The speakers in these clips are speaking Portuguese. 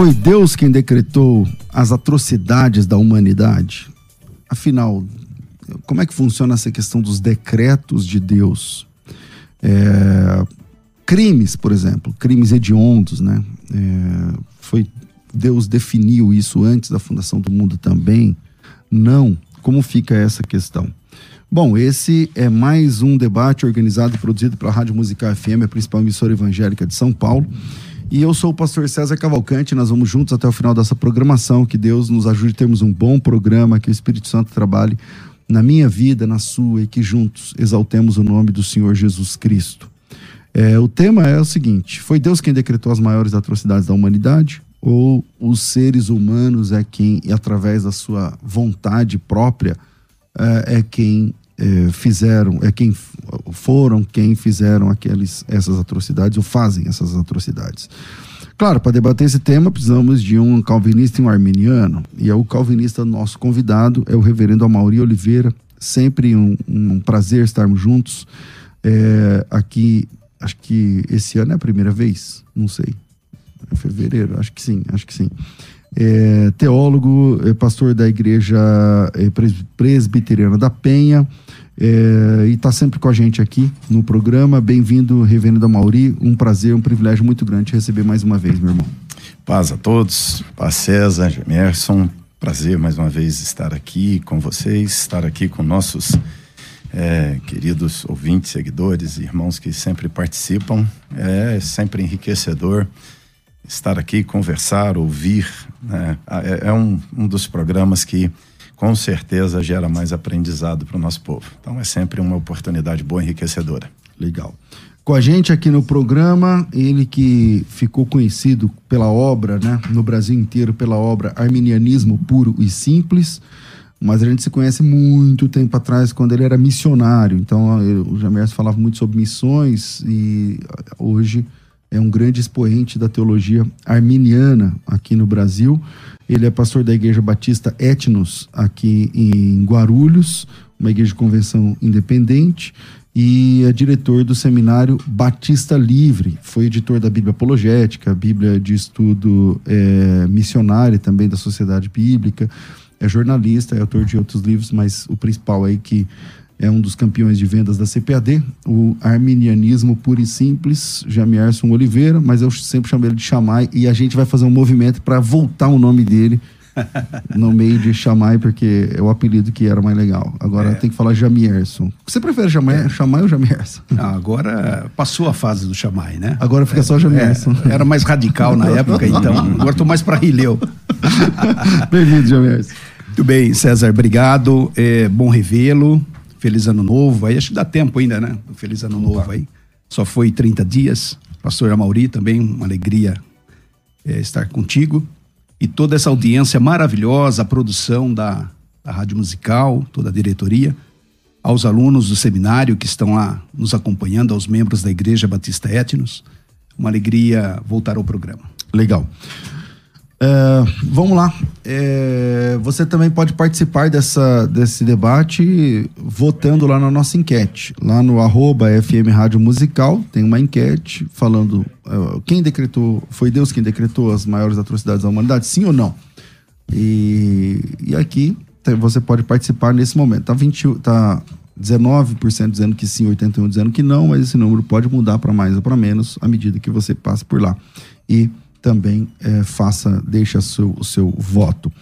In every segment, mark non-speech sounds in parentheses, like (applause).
Foi Deus quem decretou as atrocidades da humanidade? Afinal, como é que funciona essa questão dos decretos de Deus? É, crimes, por exemplo, crimes hediondos, né? É, foi Deus definiu isso antes da fundação do mundo também? Não. Como fica essa questão? Bom, esse é mais um debate organizado e produzido pela Rádio Musical FM, a principal emissora evangélica de São Paulo. E eu sou o pastor César Cavalcante, nós vamos juntos até o final dessa programação, que Deus nos ajude a termos um bom programa, que o Espírito Santo trabalhe na minha vida, na sua, e que juntos exaltemos o nome do Senhor Jesus Cristo. É, o tema é o seguinte: foi Deus quem decretou as maiores atrocidades da humanidade? Ou os seres humanos é quem, através da sua vontade própria, é, é quem é, fizeram, é quem foram quem fizeram aqueles, essas atrocidades ou fazem essas atrocidades. Claro, para debater esse tema precisamos de um calvinista e um arminiano. E é o calvinista nosso convidado é o reverendo Amauri Oliveira. Sempre um, um prazer estarmos juntos. É, aqui, acho que esse ano é a primeira vez, não sei. É fevereiro, acho que sim, acho que sim. É, teólogo, é pastor da igreja presbiteriana da Penha, é, e está sempre com a gente aqui no programa. Bem-vindo, Reverendo Mauri. Um prazer, um privilégio muito grande receber mais uma vez, meu irmão. Paz a todos, paz César, Gemerson. Prazer mais uma vez estar aqui com vocês, estar aqui com nossos é, queridos ouvintes, seguidores, irmãos que sempre participam. É sempre enriquecedor estar aqui, conversar, ouvir. Né? É, é um, um dos programas que com certeza gera mais aprendizado para o nosso povo. Então é sempre uma oportunidade boa, enriquecedora. Legal. Com a gente aqui no programa, ele que ficou conhecido pela obra, né, no Brasil inteiro, pela obra Arminianismo Puro e Simples, mas a gente se conhece muito tempo atrás, quando ele era missionário. Então, eu, o Jamerson falava muito sobre missões e hoje é um grande expoente da teologia arminiana aqui no Brasil. Ele é pastor da Igreja Batista Etnos, aqui em Guarulhos, uma igreja de convenção independente, e é diretor do seminário Batista Livre. Foi editor da Bíblia Apologética, Bíblia de Estudo é, Missionário também da Sociedade Bíblica. É jornalista, é autor de outros livros, mas o principal aí que é um dos campeões de vendas da CPAD, o Arminianismo Puro e Simples, Jamierson Oliveira, mas eu sempre chamo ele de Chamai, e a gente vai fazer um movimento para voltar o nome dele no meio de Chamai, porque é o apelido que era mais legal. Agora é. tem que falar Jamierson. Você prefere Chamai, é. Chamai ou Jamierson? Ah, agora passou a fase do Chamai, né? Agora fica é, só Jamierson. É, era mais radical na (laughs) época, então agora estou mais para Rileu. (laughs) Bem-vindo, Jamierson. Muito bem, César, obrigado. É bom revê-lo. Feliz Ano Novo. Aí acho que dá tempo ainda, né? Feliz Ano Opa. Novo aí. Só foi 30 dias. Pastor Amauri também, uma alegria é, estar contigo. E toda essa audiência maravilhosa, a produção da, da Rádio Musical, toda a diretoria, aos alunos do seminário que estão lá nos acompanhando, aos membros da Igreja Batista Etnos. Uma alegria voltar ao programa. Legal. É, vamos lá. É, você também pode participar dessa, desse debate votando lá na nossa enquete. Lá no arroba FM Rádio Musical tem uma enquete falando uh, quem decretou, foi Deus quem decretou as maiores atrocidades da humanidade, sim ou não? E, e aqui você pode participar nesse momento. Tá, 20, tá 19% dizendo que sim, 81% dizendo que não, mas esse número pode mudar para mais ou para menos à medida que você passa por lá. E também é, faça, deixa seu, o seu voto.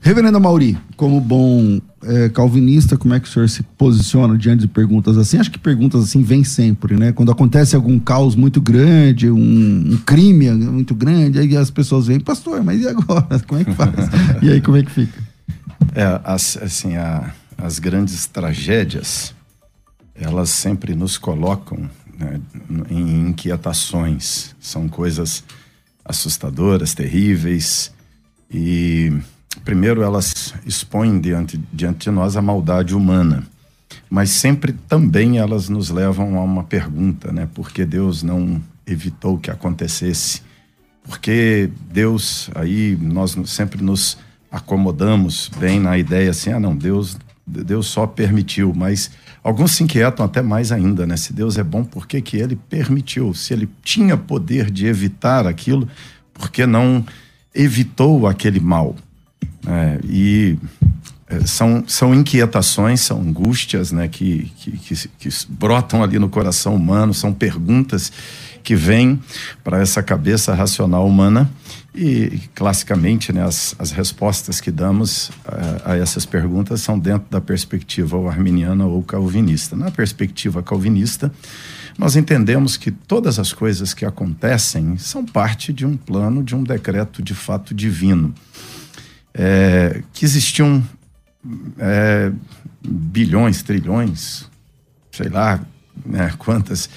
Reverendo Mauri, como bom é, calvinista, como é que o senhor se posiciona diante de perguntas assim? Acho que perguntas assim vêm sempre, né? Quando acontece algum caos muito grande, um, um crime muito grande, aí as pessoas vêm, pastor, mas e agora? (laughs) Como é que faz? e aí como é que fica? É, as, assim, a, as grandes tragédias, elas sempre nos colocam né, em inquietações. São coisas assustadoras, terríveis e primeiro elas expõem diante, diante de nós a maldade humana, mas sempre também elas nos levam a uma pergunta, né? Por que Deus não evitou que acontecesse? Porque Deus, aí nós sempre nos acomodamos bem na ideia assim, ah não, Deus, Deus só permitiu, mas alguns se inquietam até mais ainda, né? Se Deus é bom, por que que ele permitiu? Se ele tinha poder de evitar aquilo, por que não evitou aquele mal? É, e é, são, são inquietações, são angústias né, que, que, que, que brotam ali no coração humano, são perguntas que vêm para essa cabeça racional humana e, classicamente, né, as, as respostas que damos a, a, essas perguntas são dentro da perspectiva ou arminiana ou calvinista. Na perspectiva calvinista, nós entendemos que todas as coisas que acontecem são parte de um plano, de um decreto de fato divino é, que existiam é, bilhões, trilhões, sei lá né, quantas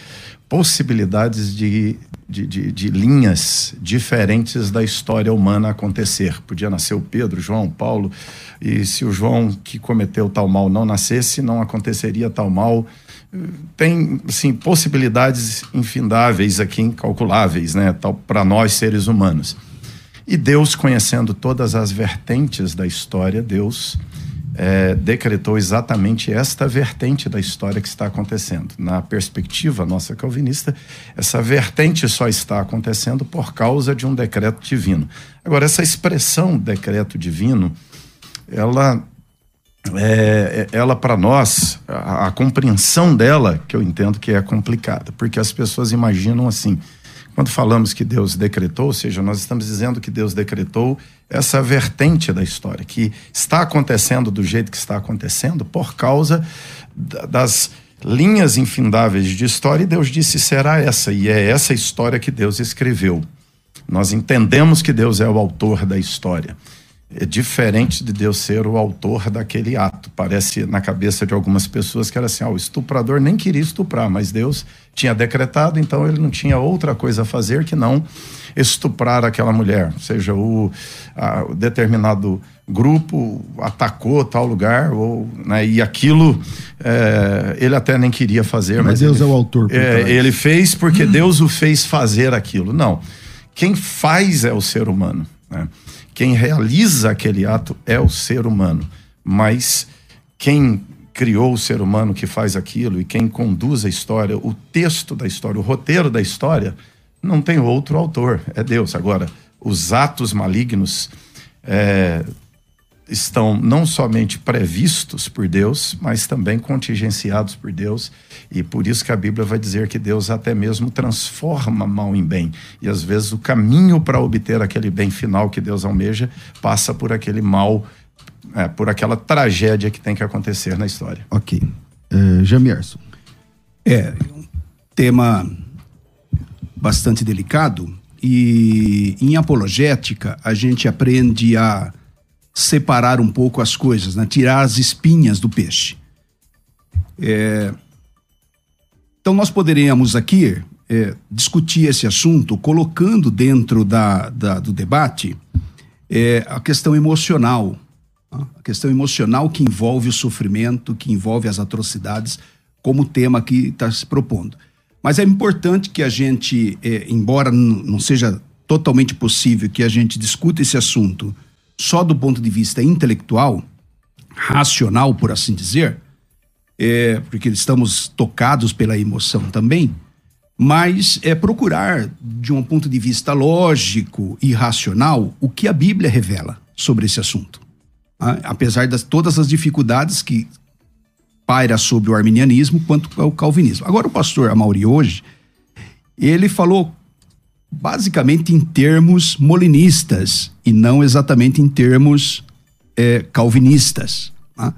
possibilidades de, de, de, de, linhas diferentes da história humana acontecer. Podia nascer o Pedro, João, Paulo, e se o João que cometeu tal mal não nascesse, não aconteceria tal mal. Tem, assim, possibilidades infindáveis aqui, incalculáveis, né, para nós seres humanos. E Deus, conhecendo todas as vertentes da história, Deus é, decretou exatamente esta vertente da história que está acontecendo. Na perspectiva nossa calvinista, essa vertente só está acontecendo por causa de um decreto divino. Agora, essa expressão decreto divino, ela é, é ela para nós, a, a, compreensão dela, que eu entendo que é complicada, porque as pessoas imaginam assim: quando falamos que Deus decretou, ou seja, nós estamos dizendo que Deus decretou essa vertente da história, que está acontecendo do jeito que está acontecendo por causa das linhas infindáveis de história, e Deus disse: será essa, e é essa história que Deus escreveu. Nós entendemos que Deus é o autor da história é diferente de Deus ser o autor daquele ato. Parece na cabeça de algumas pessoas que era assim: ah, o estuprador nem queria estuprar, mas Deus tinha decretado, então ele não tinha outra coisa a fazer que não estuprar aquela mulher. Ou seja, o, a, o determinado grupo atacou tal lugar, ou, né, e aquilo é, ele até nem queria fazer. Mas, mas Deus ele, é o autor. É, ele fez porque hum. Deus o fez fazer aquilo. Não. Quem faz é o ser humano. Né? Quem realiza aquele ato é o ser humano, mas quem criou o ser humano que faz aquilo e quem conduz a história, o texto da história, o roteiro da história, não tem outro autor, é Deus. Agora, os atos malignos é, estão não somente previstos por Deus, mas também contingenciados por Deus. E por isso que a Bíblia vai dizer que Deus até mesmo transforma mal em bem. E às vezes o caminho para obter aquele bem final que Deus almeja passa por aquele mal, é, por aquela tragédia que tem que acontecer na história. Ok. Uh, Jamierson. É, um tema bastante delicado. E em apologética, a gente aprende a separar um pouco as coisas, né? tirar as espinhas do peixe. É... Então, nós poderíamos aqui é, discutir esse assunto colocando dentro da, da do debate é, a questão emocional, tá? a questão emocional que envolve o sofrimento, que envolve as atrocidades, como tema que está se propondo. Mas é importante que a gente, é, embora não seja totalmente possível que a gente discuta esse assunto só do ponto de vista intelectual, racional, por assim dizer, é, porque estamos tocados pela emoção também, mas é procurar, de um ponto de vista lógico e racional, o que a Bíblia revela sobre esse assunto. Tá? Apesar de todas as dificuldades que paira sobre o arminianismo quanto ao calvinismo. Agora, o pastor Amauri hoje, ele falou basicamente em termos molinistas e não exatamente em termos é, calvinistas. Tá?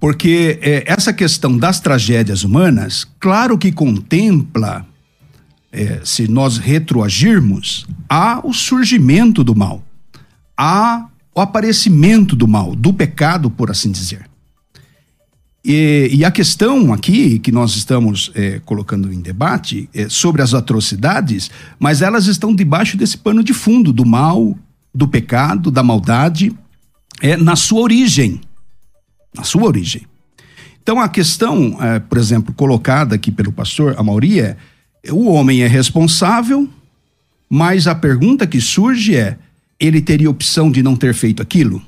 Porque é, essa questão das tragédias humanas, claro que contempla, é, se nós retroagirmos, há o surgimento do mal, há o aparecimento do mal, do pecado, por assim dizer. E, e, a questão aqui que nós estamos é, colocando em debate é sobre as atrocidades, mas elas estão debaixo desse pano de fundo do mal, do pecado, da maldade, é, na sua origem. Na sua origem. Então a questão, é, por exemplo, colocada aqui pelo pastor Amauri é: o homem é responsável, mas a pergunta que surge é: ele teria opção de não ter feito aquilo?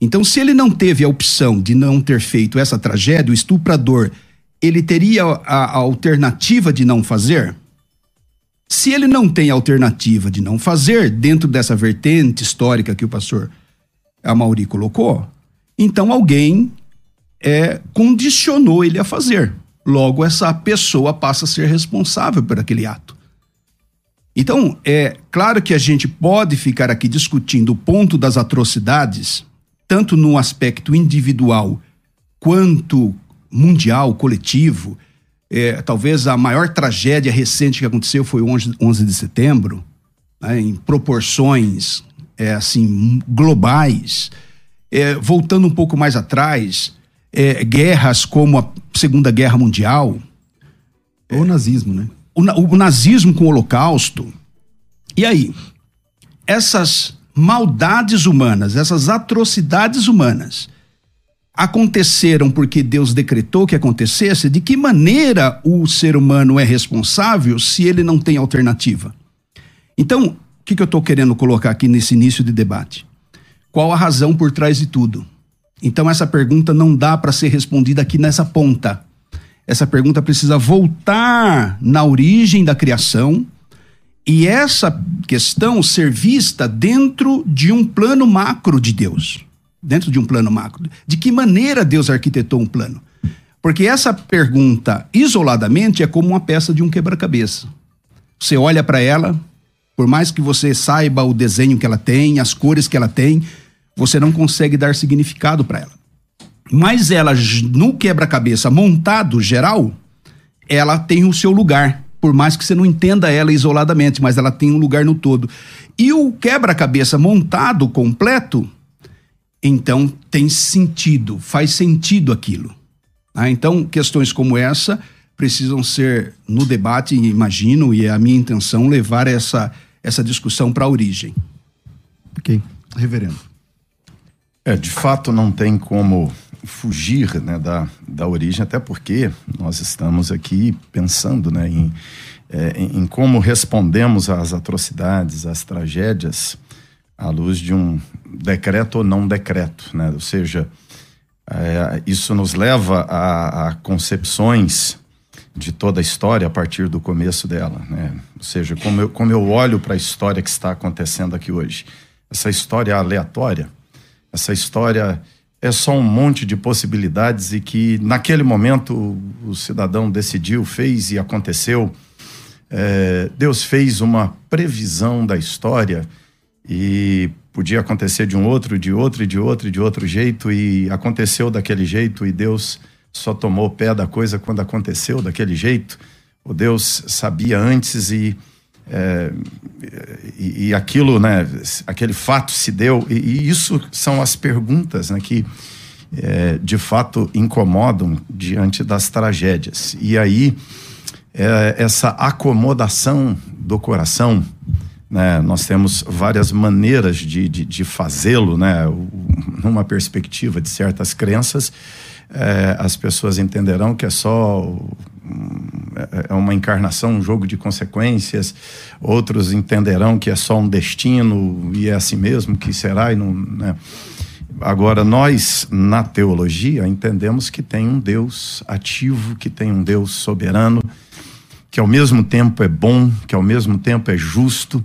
Então, se ele não teve a opção de não ter feito essa tragédia, o estuprador, ele teria a, a alternativa de não fazer? Se ele não tem alternativa de não fazer, dentro dessa vertente histórica que o pastor Amauri colocou, então alguém é, condicionou ele a fazer. Logo, essa pessoa passa a ser responsável por aquele ato. Então, é claro que a gente pode ficar aqui discutindo o ponto das atrocidades, tanto no aspecto individual quanto mundial, coletivo. É, talvez a maior tragédia recente que aconteceu foi o 11, 11 de setembro, né, em proporções é, assim globais. É, voltando um pouco mais atrás, é, guerras como a Segunda Guerra Mundial. Ou o nazismo, né? O, o nazismo com o Holocausto. E aí? Essas maldades humanas, essas atrocidades humanas aconteceram porque Deus decretou que acontecesse, de que maneira o ser humano é responsável se ele não tem alternativa? Então, o que, que eu estou querendo colocar aqui nesse início de debate? Qual a razão por trás de tudo? Então, essa pergunta não dá para ser respondida aqui nessa ponta. Essa pergunta precisa voltar na origem da criação e essa questão ser vista dentro de um plano macro de Deus. Dentro de um plano macro. De que maneira Deus arquitetou um plano? Porque essa pergunta, isoladamente, é como uma peça de um quebra-cabeça. Você olha para ela, por mais que você saiba o desenho que ela tem, as cores que ela tem, você não consegue dar significado para ela. Mas ela, no quebra-cabeça montado geral, ela tem o seu lugar por mais que você não entenda ela isoladamente, mas ela tem um lugar no todo. E o quebra-cabeça montado completo, então tem sentido, faz sentido aquilo. Ah, então, questões como essa precisam ser no debate, imagino, e é a minha intenção levar essa, essa discussão para a origem. Ok. Reverendo. É, de fato, não tem como fugir né, da, da origem, até porque nós estamos aqui pensando né, em, é, em, como respondemos às atrocidades, às tragédias, à luz de um decreto ou não decreto. Né? Ou seja, é, isso nos leva a, a, concepções de toda a história a partir do começo dela. Né? Ou seja, como eu, como eu olho para a história que está acontecendo aqui hoje. Essa história aleatória, essa história é só um monte de possibilidades e que naquele momento o cidadão decidiu, fez e aconteceu. É, Deus fez uma previsão da história e podia acontecer de um outro, de outro, de outro, de outro jeito e aconteceu daquele jeito e Deus só tomou pé da coisa quando aconteceu daquele jeito. O Deus sabia antes e é, e, e, aquilo, né, aquele fato se deu, e, e isso são as perguntas né, que é, de fato incomodam diante das tragédias. E aí, é, essa acomodação do coração, né, nós temos várias maneiras de, de, de fazê-lo, né, numa perspectiva de certas crenças, é, as pessoas entenderão que é só é, é uma encarnação, um jogo de consequências. Outros entenderão que é só um destino e é assim mesmo que será e não. Né? Agora, nós, na teologia, entendemos que tem um Deus ativo, que tem um Deus soberano, que ao mesmo tempo é bom, que ao mesmo tempo é justo,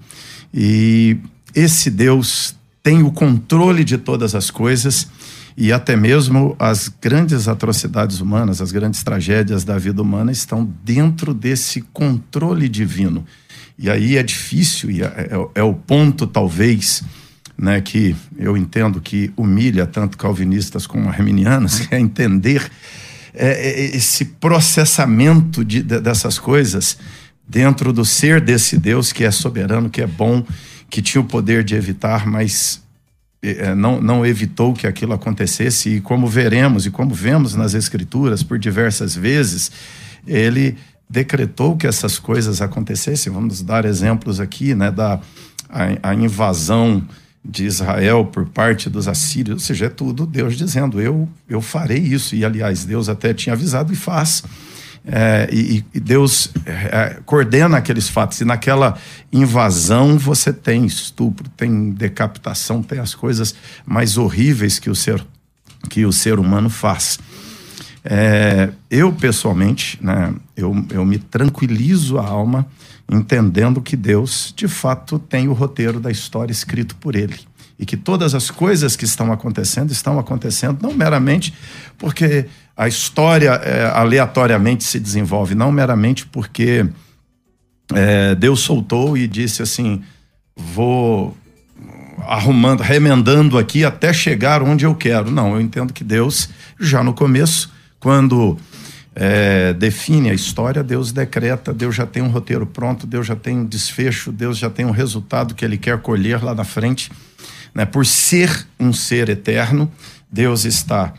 e esse Deus tem o controle de todas as coisas e até mesmo as grandes atrocidades humanas, as grandes tragédias da vida humana estão dentro desse controle divino. E aí é difícil, e é, é, é o ponto, talvez, né, que eu entendo que humilha tanto calvinistas como arminianos, (laughs) é entender é, é, esse processamento de, de, dessas coisas dentro do ser desse Deus que é soberano, que é bom, que tinha o poder de evitar, mas não, não evitou que aquilo acontecesse, e como veremos e como vemos nas Escrituras por diversas vezes, ele decretou que essas coisas acontecessem. Vamos dar exemplos aqui, né, da a, a invasão de Israel por parte dos assírios, ou seja, é tudo Deus dizendo, eu, eu farei isso. E, aliás, Deus até tinha avisado e faz. É, e, e, Deus é, coordena aqueles fatos. E naquela invasão você tem estupro, tem decapitação, tem as coisas mais horríveis que o ser, que o ser humano faz. É, eu, pessoalmente, né, eu, eu me tranquilizo a alma entendendo que Deus, de fato, tem o roteiro da história escrito por Ele. E que todas as coisas que estão acontecendo estão acontecendo não meramente porque a história é, aleatoriamente se desenvolve, não meramente porque é, Deus soltou e disse assim: vou arrumando, remendando aqui até chegar onde eu quero. Não, eu entendo que Deus, já no começo, quando é, define a história, Deus decreta, Deus já tem um roteiro pronto, Deus já tem um desfecho, Deus já tem um resultado que ele quer colher lá na frente. Né? Por ser um ser eterno, Deus está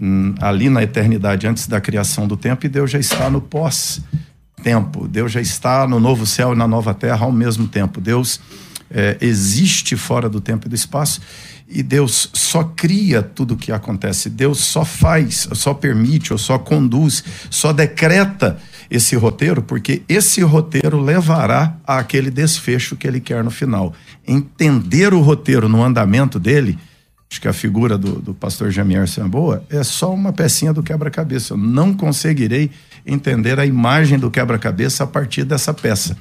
hum, ali na eternidade antes da criação do tempo e Deus já está no pós-tempo. Deus já está no novo céu e na nova terra ao mesmo tempo. Deus é, existe fora do tempo e do espaço e Deus só cria tudo o que acontece. Deus só faz, só permite, ou só conduz, só decreta esse roteiro, porque esse roteiro levará àquele desfecho que ele quer no final. Entender o roteiro no andamento dele, acho que a figura do, do pastor Jamier Samboa é só uma pecinha do quebra-cabeça. Eu não conseguirei entender a imagem do quebra-cabeça a partir dessa peça.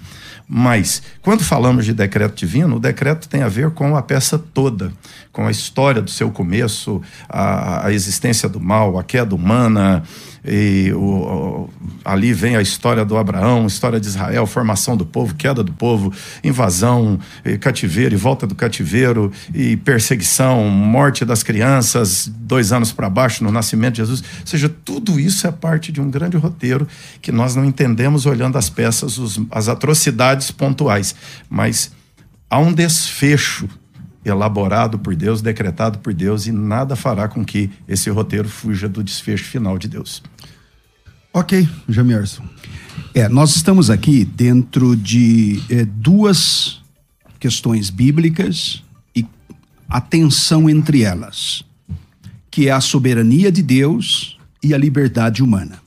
Mas, quando falamos de decreto divino, o decreto tem a ver com a peça toda, com a história do seu começo, a, a existência do mal, a queda humana, e o, o, ali vem a história do Abraão, história de Israel, formação do povo, queda do povo, invasão, e cativeiro e volta do cativeiro, e perseguição, morte das crianças, dois anos para baixo no nascimento de Jesus. Ou seja, tudo isso é parte de um grande roteiro que nós não entendemos olhando as peças, os, as atrocidades pontuais. Mas há um desfecho elaborado por Deus, decretado por Deus, e nada fará com que esse roteiro fuja do desfecho final de Deus. Ok, Jamierson. É, nós estamos aqui dentro de é, duas questões bíblicas e a tensão entre elas, que é a soberania de Deus e a liberdade humana.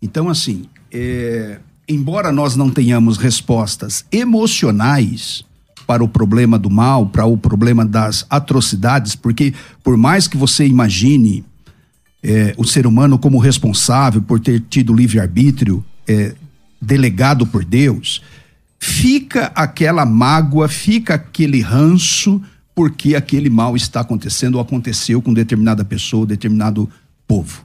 Então, assim, é, embora nós não tenhamos respostas emocionais para o problema do mal, para o problema das atrocidades, porque por mais que você imagine é, o ser humano como responsável por ter tido livre-arbítrio é, delegado por Deus, fica aquela mágoa, fica aquele ranço, porque aquele mal está acontecendo ou aconteceu com determinada pessoa, determinado povo.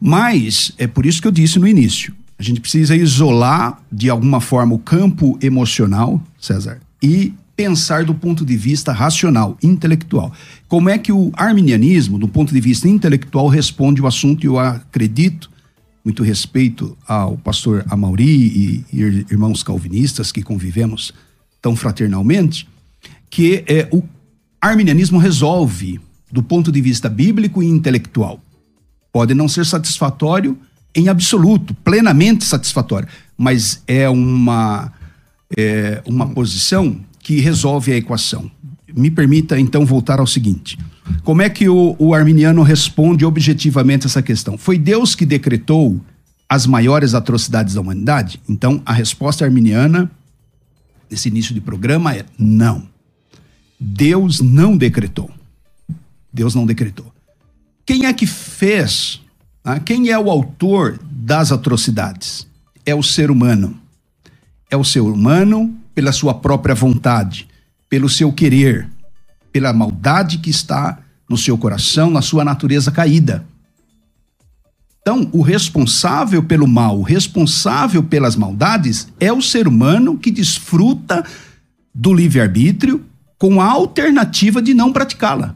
Mas é por isso que eu disse no início: a gente precisa isolar de alguma forma o campo emocional, César, e pensar do ponto de vista racional, intelectual. Como é que o arminianismo, do ponto de vista intelectual, responde o assunto? Eu acredito, muito respeito ao pastor Amauri e, e irmãos calvinistas que convivemos tão fraternalmente, que é, o arminianismo resolve do ponto de vista bíblico e intelectual. Pode não ser satisfatório em absoluto, plenamente satisfatório, mas é uma é, uma posição que resolve a equação. Me permita então voltar ao seguinte: como é que o, o arminiano responde objetivamente essa questão? Foi Deus que decretou as maiores atrocidades da humanidade? Então, a resposta arminiana nesse início de programa é não. Deus não decretou. Deus não decretou. Quem é que fez? Ah, quem é o autor das atrocidades? É o ser humano é o ser humano pela sua própria vontade, pelo seu querer. pela maldade que está no seu coração, na sua natureza caída. Então, o responsável pelo mal, o responsável pelas maldades é o ser humano que desfruta do livre-arbítrio com a alternativa de não praticá-la.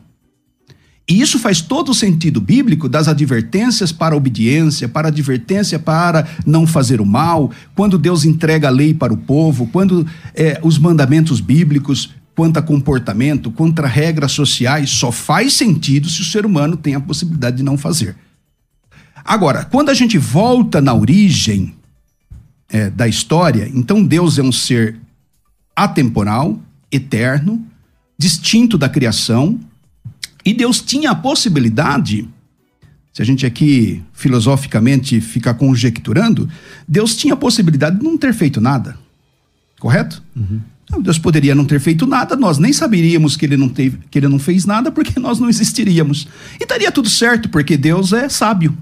E isso faz todo o sentido bíblico das advertências para a obediência, para a advertência para não fazer o mal, quando Deus entrega a lei para o povo, quando é, os mandamentos bíblicos quanto a comportamento, contra regras sociais, só faz sentido se o ser humano tem a possibilidade de não fazer. Agora, quando a gente volta na origem é, da história, então Deus é um ser atemporal, eterno, distinto da criação, e Deus tinha a possibilidade, se a gente aqui filosoficamente ficar conjecturando, Deus tinha a possibilidade de não ter feito nada. Correto? Uhum. Deus poderia não ter feito nada, nós nem saberíamos que ele, não teve, que ele não fez nada, porque (laughs) nós não existiríamos. E estaria tudo certo, porque Deus é sábio.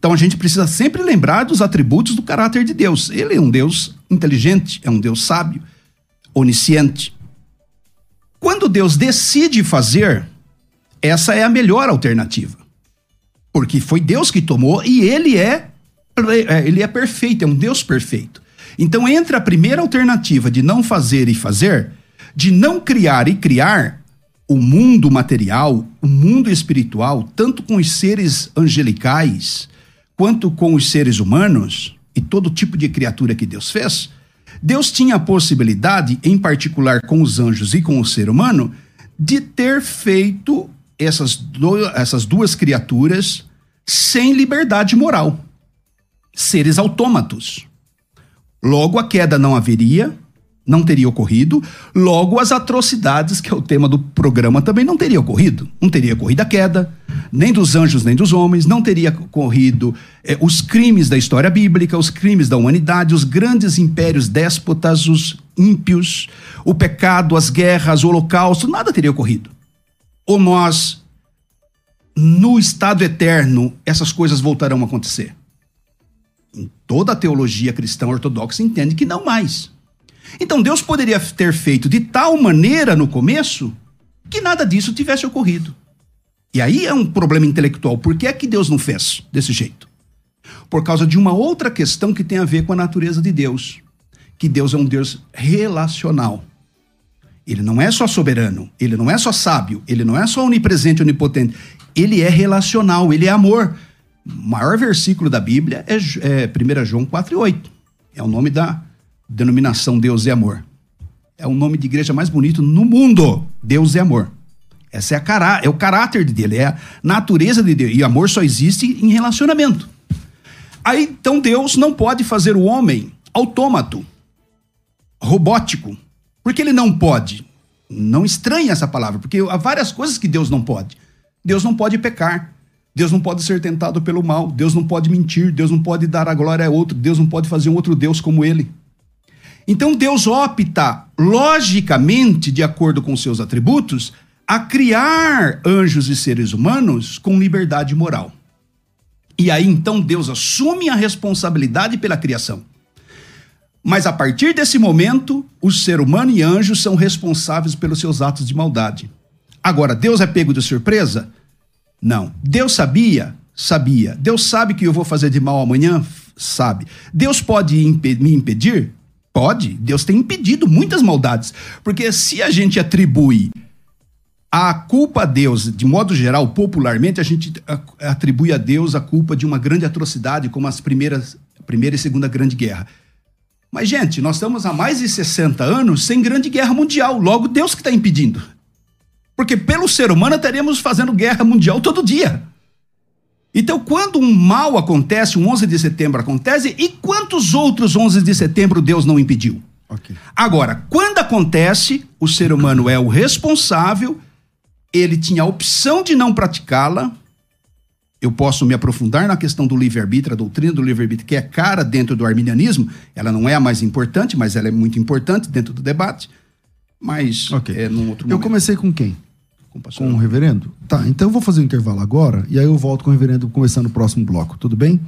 Então a gente precisa sempre lembrar dos atributos do caráter de Deus. Ele é um Deus inteligente, é um Deus sábio, onisciente. Quando Deus decide fazer, essa é a melhor alternativa. Porque foi Deus que tomou e ele é, é ele é perfeito, é um Deus perfeito. Então, entre a primeira alternativa de não fazer e fazer, de não criar e criar, o mundo material, o mundo espiritual, tanto com os seres angelicais, quanto com os seres humanos e todo tipo de criatura que Deus fez, Deus tinha a possibilidade, em particular com os anjos e com o ser humano, de ter feito essas, do, essas duas criaturas sem liberdade moral. Seres autômatos. Logo, a queda não haveria, não teria ocorrido. Logo, as atrocidades, que é o tema do programa, também não teria ocorrido. Não teria ocorrido a queda, nem dos anjos, nem dos homens, não teria ocorrido eh, os crimes da história bíblica, os crimes da humanidade, os grandes impérios déspotas, os ímpios, o pecado, as guerras, o holocausto, nada teria ocorrido. Ou nós, no estado eterno, essas coisas voltarão a acontecer. Em toda a teologia cristã ortodoxa entende que não mais. Então Deus poderia ter feito de tal maneira no começo que nada disso tivesse ocorrido. E aí é um problema intelectual. Por que é que Deus não fez desse jeito? Por causa de uma outra questão que tem a ver com a natureza de Deus. Que Deus é um Deus relacional. Ele não é só soberano, ele não é só sábio, ele não é só onipresente, onipotente. Ele é relacional, ele é amor. O maior versículo da Bíblia é, é 1 João 4,8. É o nome da denominação Deus é amor. É o nome de igreja mais bonito no mundo. Deus é amor. Essa é, a cará é o caráter de Deus, é a natureza de Deus. E amor só existe em relacionamento. Aí, então, Deus não pode fazer o homem autômato, robótico. Porque ele não pode. Não estranhe essa palavra, porque há várias coisas que Deus não pode. Deus não pode pecar. Deus não pode ser tentado pelo mal. Deus não pode mentir. Deus não pode dar a glória a outro. Deus não pode fazer um outro Deus como ele. Então Deus opta, logicamente, de acordo com seus atributos, a criar anjos e seres humanos com liberdade moral. E aí então Deus assume a responsabilidade pela criação. Mas a partir desse momento, o ser humano e anjos são responsáveis pelos seus atos de maldade. Agora, Deus é pego de surpresa? Não. Deus sabia? Sabia. Deus sabe que eu vou fazer de mal amanhã? Sabe. Deus pode me impedir? Pode. Deus tem impedido muitas maldades. Porque se a gente atribui a culpa a Deus, de modo geral, popularmente, a gente atribui a Deus a culpa de uma grande atrocidade, como as primeiras, Primeira e Segunda Grande Guerra. Mas, gente, nós estamos há mais de 60 anos sem grande guerra mundial. Logo, Deus que está impedindo. Porque pelo ser humano estaríamos fazendo guerra mundial todo dia. Então, quando um mal acontece, um 11 de setembro acontece, e quantos outros 11 de setembro Deus não impediu? Okay. Agora, quando acontece, o ser humano é o responsável ele tinha a opção de não praticá-la. Eu posso me aprofundar na questão do livre-arbítrio, a doutrina do livre-arbítrio, que é cara dentro do arminianismo. Ela não é a mais importante, mas ela é muito importante dentro do debate. Mas okay. é num outro momento. Eu comecei com quem? Com o, com o reverendo? Tá, então eu vou fazer o um intervalo agora e aí eu volto com o reverendo começando o próximo bloco, tudo bem?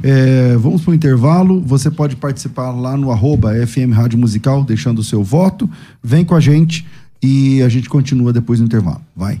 É, vamos para o intervalo. Você pode participar lá no arroba FM Rádio Musical, deixando o seu voto. Vem com a gente e a gente continua depois do intervalo. Vai.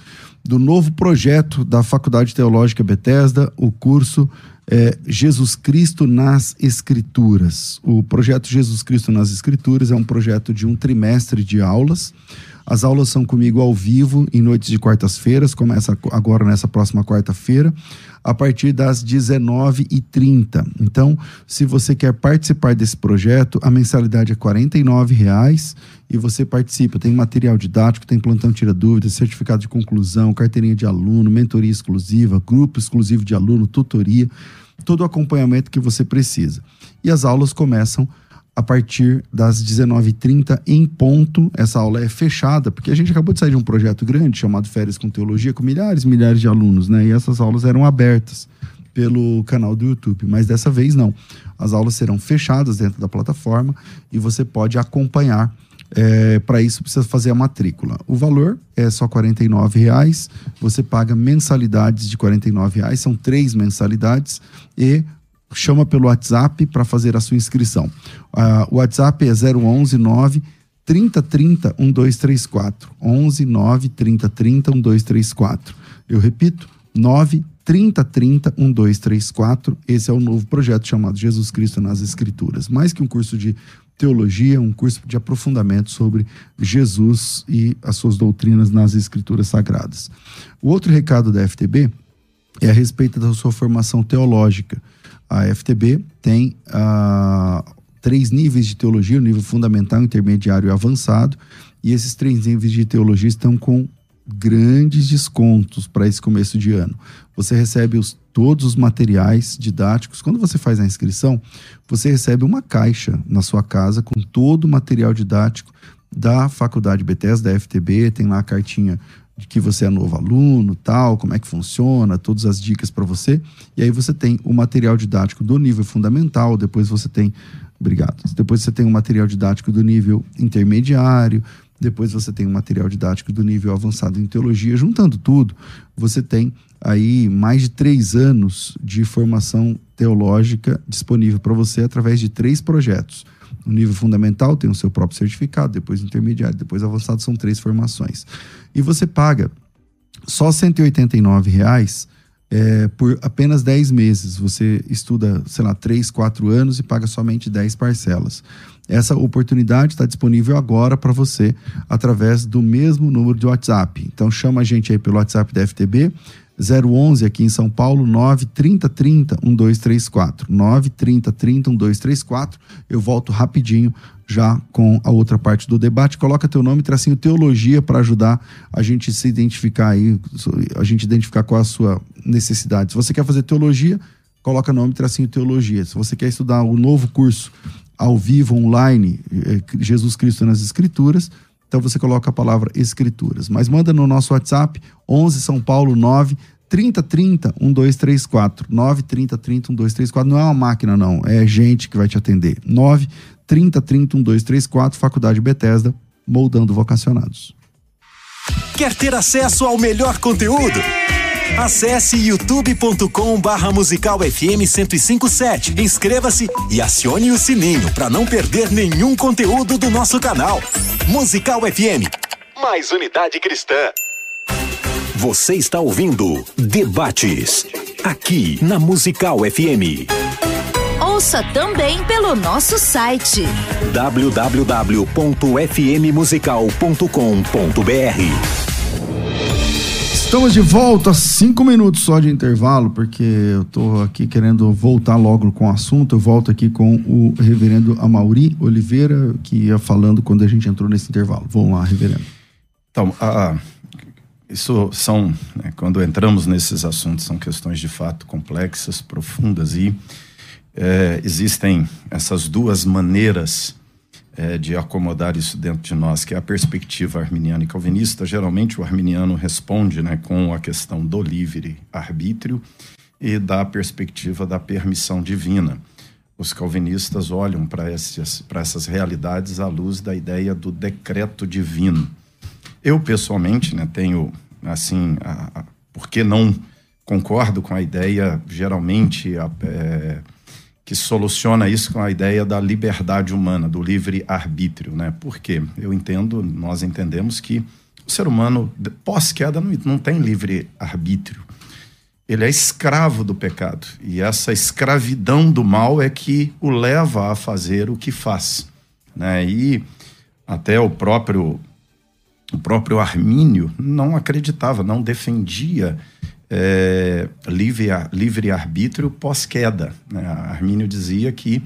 do novo projeto da Faculdade Teológica Bethesda, o curso é, Jesus Cristo nas Escrituras. O projeto Jesus Cristo nas Escrituras é um projeto de um trimestre de aulas. As aulas são comigo ao vivo em noites de quartas-feiras, começa agora nessa próxima quarta-feira, a partir das 19h30. Então, se você quer participar desse projeto, a mensalidade é R$ reais e você participa. Tem material didático, tem plantão tira dúvidas, certificado de conclusão, carteirinha de aluno, mentoria exclusiva, grupo exclusivo de aluno, tutoria, todo o acompanhamento que você precisa. E as aulas começam a partir das 19h30 em ponto. Essa aula é fechada, porque a gente acabou de sair de um projeto grande chamado Férias com Teologia, com milhares e milhares de alunos, né? E essas aulas eram abertas pelo canal do YouTube, mas dessa vez não. As aulas serão fechadas dentro da plataforma e você pode acompanhar. É, Para isso precisa fazer a matrícula. O valor é só R$ reais. Você paga mensalidades de R$ reais. São três mensalidades e chama pelo WhatsApp para fazer a sua inscrição. Uh, o WhatsApp é 011 9 3030 1234. 11 9 3030 1234. Eu repito, 9 3030 1234. Esse é o novo projeto chamado Jesus Cristo nas Escrituras. Mais que um curso de teologia, um curso de aprofundamento sobre Jesus e as suas doutrinas nas Escrituras Sagradas. O outro recado da FTB é a respeito da sua formação teológica. A FTB tem uh, três níveis de teologia: o nível fundamental, intermediário e avançado. E esses três níveis de teologia estão com grandes descontos para esse começo de ano. Você recebe os, todos os materiais didáticos. Quando você faz a inscrição, você recebe uma caixa na sua casa com todo o material didático da Faculdade Bethesda, da FTB, tem lá a cartinha de que você é novo aluno, tal, como é que funciona, todas as dicas para você. E aí você tem o material didático do nível fundamental, depois você tem, obrigado. Depois você tem o material didático do nível intermediário, depois você tem o material didático do nível avançado em teologia. Juntando tudo, você tem aí mais de três anos de formação teológica disponível para você através de três projetos. No nível fundamental tem o seu próprio certificado, depois intermediário, depois avançado, são três formações. E você paga só 189 reais, é, por apenas 10 meses. Você estuda, sei lá, 3, 4 anos e paga somente 10 parcelas. Essa oportunidade está disponível agora para você através do mesmo número de WhatsApp. Então chama a gente aí pelo WhatsApp da FTB 011 aqui em São Paulo, 93030 1234. 93030 1234. Eu volto rapidinho já com a outra parte do debate. Coloca teu nome, tracinho teologia para ajudar a gente se identificar aí, a gente identificar qual a sua necessidade. Se você quer fazer teologia, coloca nome, tracinho teologia. Se você quer estudar o novo curso ao vivo, online, eh, Jesus Cristo nas Escrituras, Então você coloca a palavra escrituras. Mas manda no nosso WhatsApp 11 São Paulo 9 3030 1234. 9 30 30 1234. Não é uma máquina, não. É gente que vai te atender. 9 30 30 1234. Faculdade Bethesda, moldando vocacionados. Quer ter acesso ao melhor conteúdo? Acesse youtube.com barra musical FM 1057. Inscreva-se e acione o sininho para não perder nenhum conteúdo do nosso canal. Musical FM. Mais unidade cristã. Você está ouvindo Debates. Aqui na Musical FM. Ouça também pelo nosso site www.fmmusical.com.br. Estamos de volta, cinco minutos só de intervalo, porque eu estou aqui querendo voltar logo com o assunto. Eu volto aqui com o reverendo Amauri Oliveira, que ia falando quando a gente entrou nesse intervalo. Vamos lá, reverendo. Então, a, isso são, né, quando entramos nesses assuntos, são questões de fato complexas, profundas e é, existem essas duas maneiras é, de acomodar isso dentro de nós, que é a perspectiva arminiana e calvinista. Geralmente o arminiano responde né, com a questão do livre arbítrio e da perspectiva da permissão divina. Os calvinistas olham para essas realidades à luz da ideia do decreto divino. Eu, pessoalmente, né, tenho, assim, a, a, porque não concordo com a ideia, geralmente, a, é, que soluciona isso com a ideia da liberdade humana, do livre arbítrio, né? Por quê? Eu entendo, nós entendemos que o ser humano pós-queda não, não tem livre arbítrio. Ele é escravo do pecado e essa escravidão do mal é que o leva a fazer o que faz, né? E até o próprio o próprio Armínio não acreditava, não defendia é, livre, livre arbítrio pós-queda. Né? Armínio dizia que,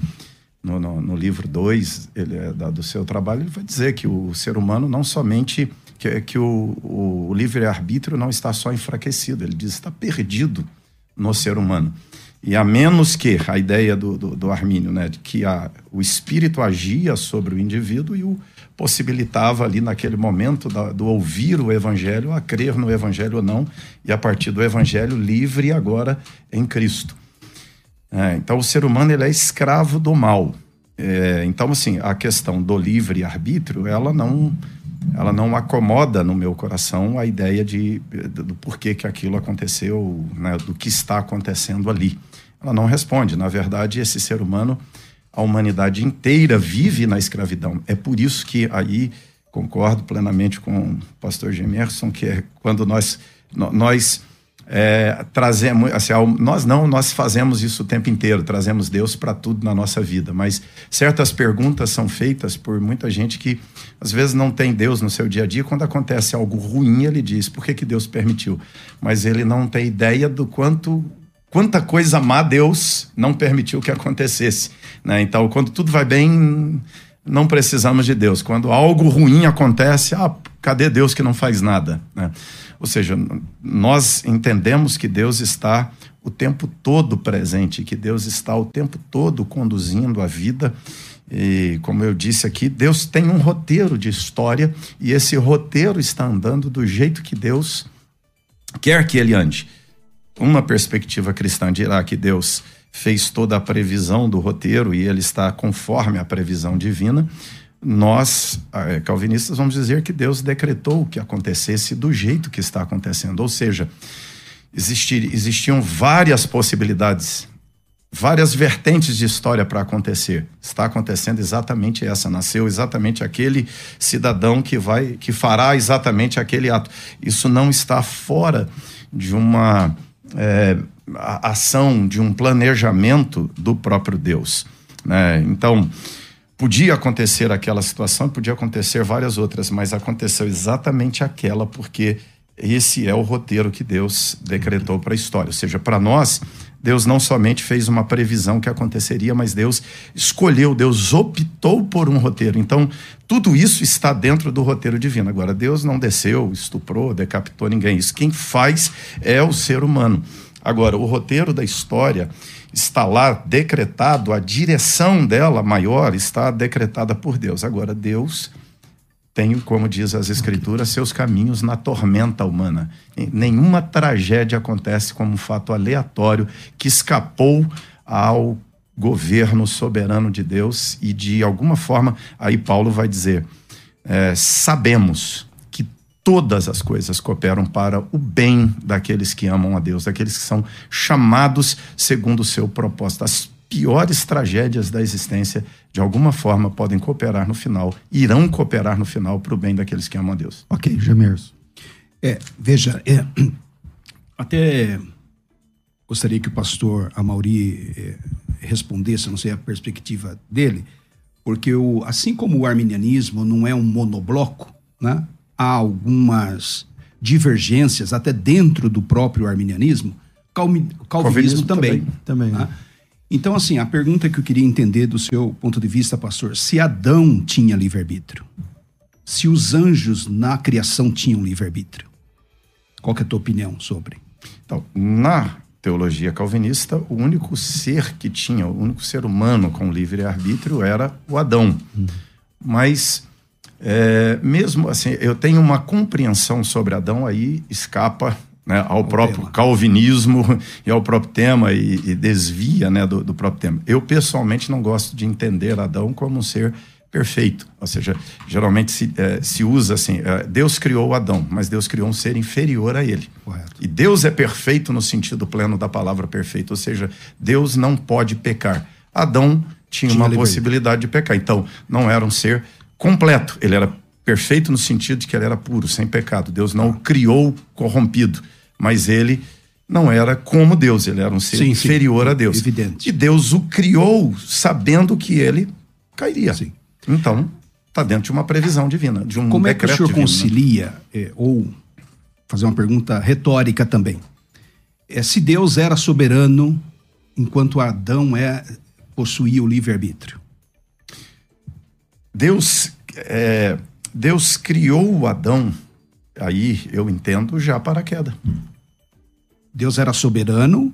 no, no, no livro 2 é, do seu trabalho, ele vai dizer que o ser humano não somente. que, que o, o livre arbítrio não está só enfraquecido, ele diz está perdido no ser humano. E a menos que a ideia do, do, do Armínio, né, de que a, o espírito agia sobre o indivíduo e o possibilitava ali naquele momento da, do ouvir o evangelho a crer no evangelho ou não e a partir do evangelho livre agora em Cristo. É, então o ser humano ele é escravo do mal. É, então assim a questão do livre arbítrio ela não ela não acomoda no meu coração a ideia de do porquê que aquilo aconteceu, né, do que está acontecendo ali. Ela não responde. Na verdade esse ser humano a humanidade inteira vive na escravidão. É por isso que aí concordo plenamente com o pastor Gemerson, que é quando nós, nós é, trazemos, assim, nós não, nós fazemos isso o tempo inteiro, trazemos Deus para tudo na nossa vida, mas certas perguntas são feitas por muita gente que às vezes não tem Deus no seu dia a dia, quando acontece algo ruim, ele diz, por que, que Deus permitiu? Mas ele não tem ideia do quanto quanta coisa má Deus não permitiu que acontecesse. Né? Então, quando tudo vai bem, não precisamos de Deus. Quando algo ruim acontece, ah, cadê Deus que não faz nada? Né? Ou seja, nós entendemos que Deus está o tempo todo presente, que Deus está o tempo todo conduzindo a vida. E, como eu disse aqui, Deus tem um roteiro de história e esse roteiro está andando do jeito que Deus quer que ele ande uma perspectiva cristã dirá que Deus fez toda a previsão do roteiro e ele está conforme a previsão divina, nós, eh, calvinistas, vamos dizer que Deus decretou que acontecesse do jeito que está acontecendo. Ou seja, existir, existiam várias possibilidades, várias vertentes de história para acontecer. Está acontecendo exatamente essa. Nasceu exatamente aquele cidadão que vai, que fará exatamente aquele ato. Isso não está fora de uma é, a ação de um planejamento do próprio Deus. Né? Então, podia acontecer aquela situação, podia acontecer várias outras, mas aconteceu exatamente aquela porque esse é o roteiro que Deus decretou para a história. Ou seja, para nós, Deus não somente fez uma previsão que aconteceria, mas Deus escolheu, Deus optou por um roteiro. Então, tudo isso está dentro do roteiro divino. Agora, Deus não desceu, estuprou, decapitou ninguém. Isso quem faz é o ser humano. Agora, o roteiro da história está lá decretado, a direção dela maior está decretada por Deus. Agora, Deus tem, como diz as escrituras, seus caminhos na tormenta humana. Nenhuma tragédia acontece como um fato aleatório que escapou ao governo soberano de Deus e de alguma forma, aí Paulo vai dizer, é, sabemos que todas as coisas cooperam para o bem daqueles que amam a Deus, daqueles que são chamados segundo o seu propósito. As piores tragédias da existência, de alguma forma, podem cooperar no final, irão cooperar no final para o bem daqueles que amam a Deus. Ok, Gemerson. É, veja, é, (clears throat) até gostaria que o pastor Amauri é, respondesse, não sei a perspectiva dele, porque o, assim como o arminianismo não é um monobloco, né, há algumas divergências até dentro do próprio arminianismo, calvinismo, calvinismo também. Também. também né? Então, assim, a pergunta que eu queria entender do seu ponto de vista, pastor, se Adão tinha livre-arbítrio, se os anjos na criação tinham livre-arbítrio, qual é a tua opinião sobre? Então, na teologia calvinista, o único ser que tinha, o único ser humano com livre-arbítrio era o Adão. Hum. Mas, é, mesmo assim, eu tenho uma compreensão sobre Adão, aí escapa né, ao o próprio tema. calvinismo (laughs) e ao próprio tema e, e desvia né, do, do, próprio tema. Eu, pessoalmente, não gosto de entender Adão como um ser perfeito. Ou seja, geralmente se, é, se usa assim: é, Deus criou Adão, mas Deus criou um ser inferior a ele. Correto. E Deus é perfeito no sentido pleno da palavra perfeito, ou seja, Deus não pode pecar. Adão tinha, tinha uma possibilidade de pecar. Então, não era um ser completo, ele era perfeito no sentido de que ele era puro, sem pecado. Deus não o criou corrompido mas ele não era como Deus, ele era um ser sim, inferior sim, a Deus. Evidente. E Deus o criou sabendo que ele cairia. Sim. Então, está dentro de uma previsão divina, de um Como é que o senhor divino, né? concilia, é, ou fazer uma pergunta retórica também, é, se Deus era soberano enquanto Adão é, possuía o livre-arbítrio? Deus, é, Deus criou Adão aí eu entendo já para a queda. Deus era soberano.